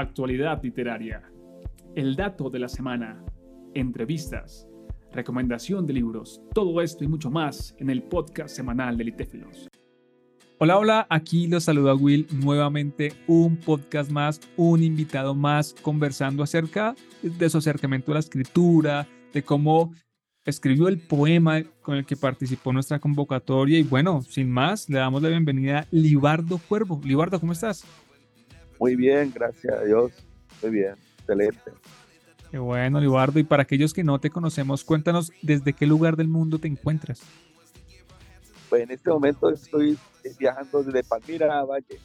actualidad literaria, el dato de la semana, entrevistas, recomendación de libros, todo esto y mucho más en el podcast semanal de Litéfilos. Hola, hola, aquí los saluda Will nuevamente, un podcast más, un invitado más conversando acerca de su acercamiento a la escritura, de cómo escribió el poema con el que participó nuestra convocatoria y bueno, sin más, le damos la bienvenida a Libardo Cuervo. Libardo, ¿cómo estás? Muy bien, gracias a Dios. Muy bien, excelente. Qué bueno, Libardo. Y para aquellos que no te conocemos, cuéntanos desde qué lugar del mundo te encuentras. Pues en este momento estoy viajando desde Palmira a Valle.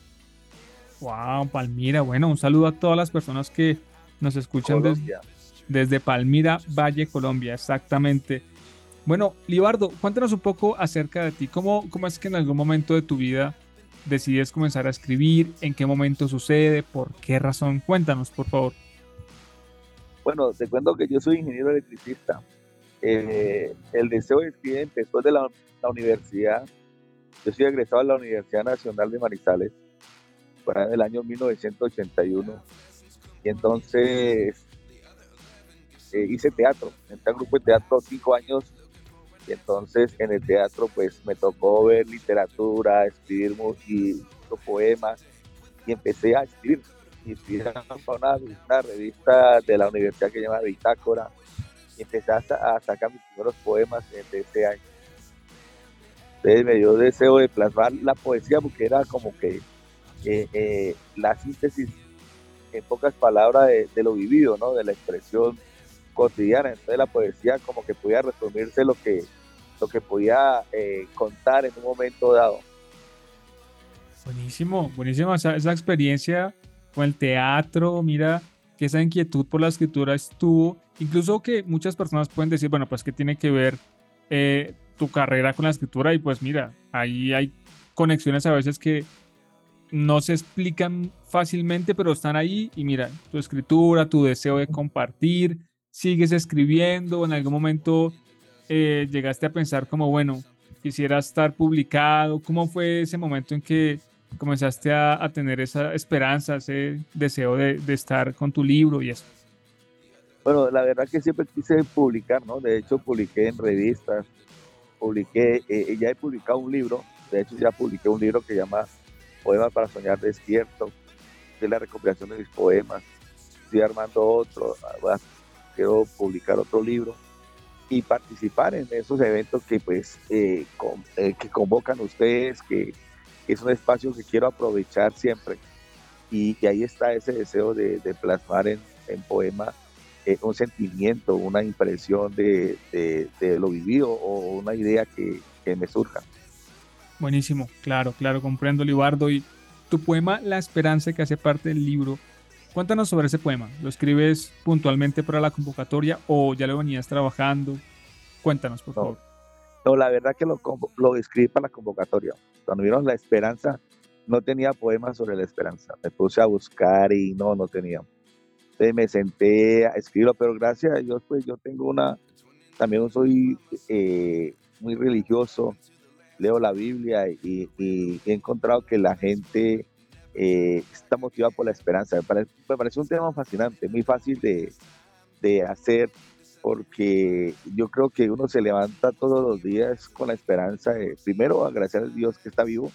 Wow, Palmira. Bueno, un saludo a todas las personas que nos escuchan desde, Palmira, Valle, Colombia, exactamente. Bueno, Libardo, cuéntanos un poco acerca de ti. ¿Cómo, ¿Cómo es que en algún momento de tu vida decides comenzar a escribir? ¿En qué momento sucede? ¿Por qué razón? Cuéntanos, por favor. Bueno, te cuento que yo soy ingeniero electricista. Eh, el deseo de escribir empezó de la, universidad. Yo soy egresado de la Universidad Nacional de Manizales, para el año 1981. Y entonces eh, hice teatro, entré al grupo de teatro cinco años y entonces en el teatro pues me tocó ver literatura, escribir y poemas y empecé a escribir. Y escribí una, una revista de la universidad que se llama Bitácora y empecé a, sacar mis primeros poemas de ese año. Entonces me dio deseo de plasmar la poesía porque era como que eh, eh, la síntesis en pocas palabras de, de, lo vivido, ¿no? De la expresión cotidiana. Entonces la poesía como que podía resumirse lo que, lo que podía eh, contar en un momento dado. Buenísimo, buenísimo esa, esa, experiencia con el teatro, mira que esa inquietud por la escritura estuvo, incluso que muchas personas pueden decir, bueno, pues que tiene que ver eh, tu carrera con la escritura y pues mira, ahí hay conexiones a veces que no se explican fácilmente, pero están ahí y mira, tu escritura, tu deseo de compartir, sigues escribiendo, en algún momento eh, llegaste a pensar como, bueno, quisiera estar publicado? ¿Cómo fue ese momento en que comenzaste a, tener esa esperanza, ese deseo de, estar con tu libro y eso? Bueno, la verdad que siempre quise publicar, ¿no? De hecho, publiqué en revistas, publiqué, eh, ya he publicado un libro, de hecho ya publiqué un libro que llama Poemas para Soñar Despierto, de la recopilación de mis poemas. Estoy armando otro, quiero publicar otro libro y participar en esos eventos que pues eh, eh, que convocan ustedes, que, es un espacio que quiero aprovechar siempre. Y, ahí está ese deseo de, plasmar en, poema eh, un sentimiento, una impresión de, lo vivido o una idea que, que me surja. Buenísimo, claro, claro, comprendo, Libardo. Y tu poema La Esperanza, que hace parte del libro, Cuéntanos sobre ese poema. ¿Lo escribes puntualmente para la convocatoria o ya lo venías trabajando? Cuéntanos, por favor. No, la verdad que lo, lo escribí para la convocatoria. Cuando vieron la esperanza, no tenía poemas sobre la esperanza. Me puse a buscar y no, no tenía. Entonces me senté a escribirlo, pero gracias a Dios, pues yo tengo una, también soy eh, muy religioso, leo la Biblia y, he encontrado que la gente eh, está motivado por la esperanza. Me parece, un tema fascinante, muy fácil de, de, hacer, porque yo creo que uno se levanta todos los días con la esperanza de, primero, agradecer a Dios que está vivo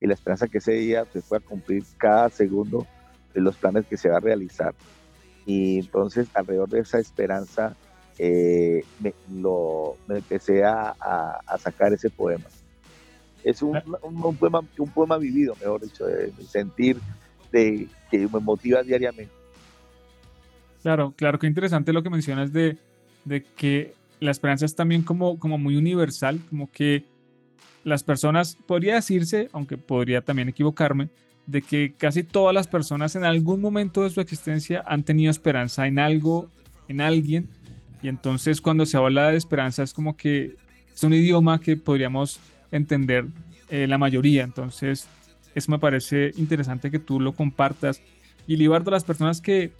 y la esperanza que ese día se pueda cumplir cada segundo de los planes que se va a realizar. Y entonces, alrededor de esa esperanza, eh, me, lo, me empecé a, a sacar ese poema es un, un, poema, un poema vivido, mejor dicho, de, sentir de, que me motiva diariamente. Claro, claro, qué interesante lo que mencionas de, de que la esperanza es también como, como muy universal, como que las personas, podría decirse, aunque podría también equivocarme, de que casi todas las personas en algún momento de su existencia han tenido esperanza en algo, en alguien, y entonces cuando se habla de esperanza es como que es un idioma que podríamos entender eh, la mayoría. Entonces, eso me parece interesante que tú lo compartas. Y Libardo, las personas que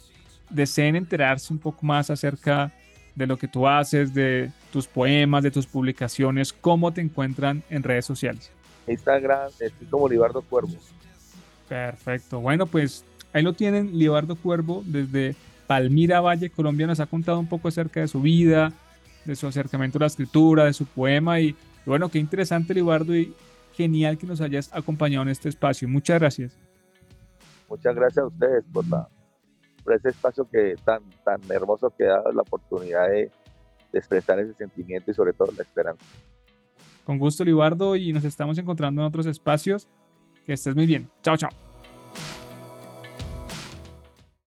deseen enterarse un poco más acerca de lo que tú haces, de tus poemas, de tus publicaciones, ¿cómo te encuentran en redes sociales? Instagram, estoy como Libardo Cuervo. Perfecto. Bueno, pues ahí lo tienen, Libardo Cuervo, desde Palmira Valle, Colombia, nos ha contado un poco acerca de su vida, de su acercamiento a la escritura, de su poema. Y, bueno, qué interesante, Libardo, y genial que nos hayas acompañado en este espacio. Muchas gracias. Muchas gracias a ustedes por, la, por ese espacio que tan, tan hermoso que da la oportunidad de, de expresar ese sentimiento y sobre todo la esperanza. Con gusto, Libardo, y nos estamos encontrando en otros espacios. Que estés muy bien. Chao, chao.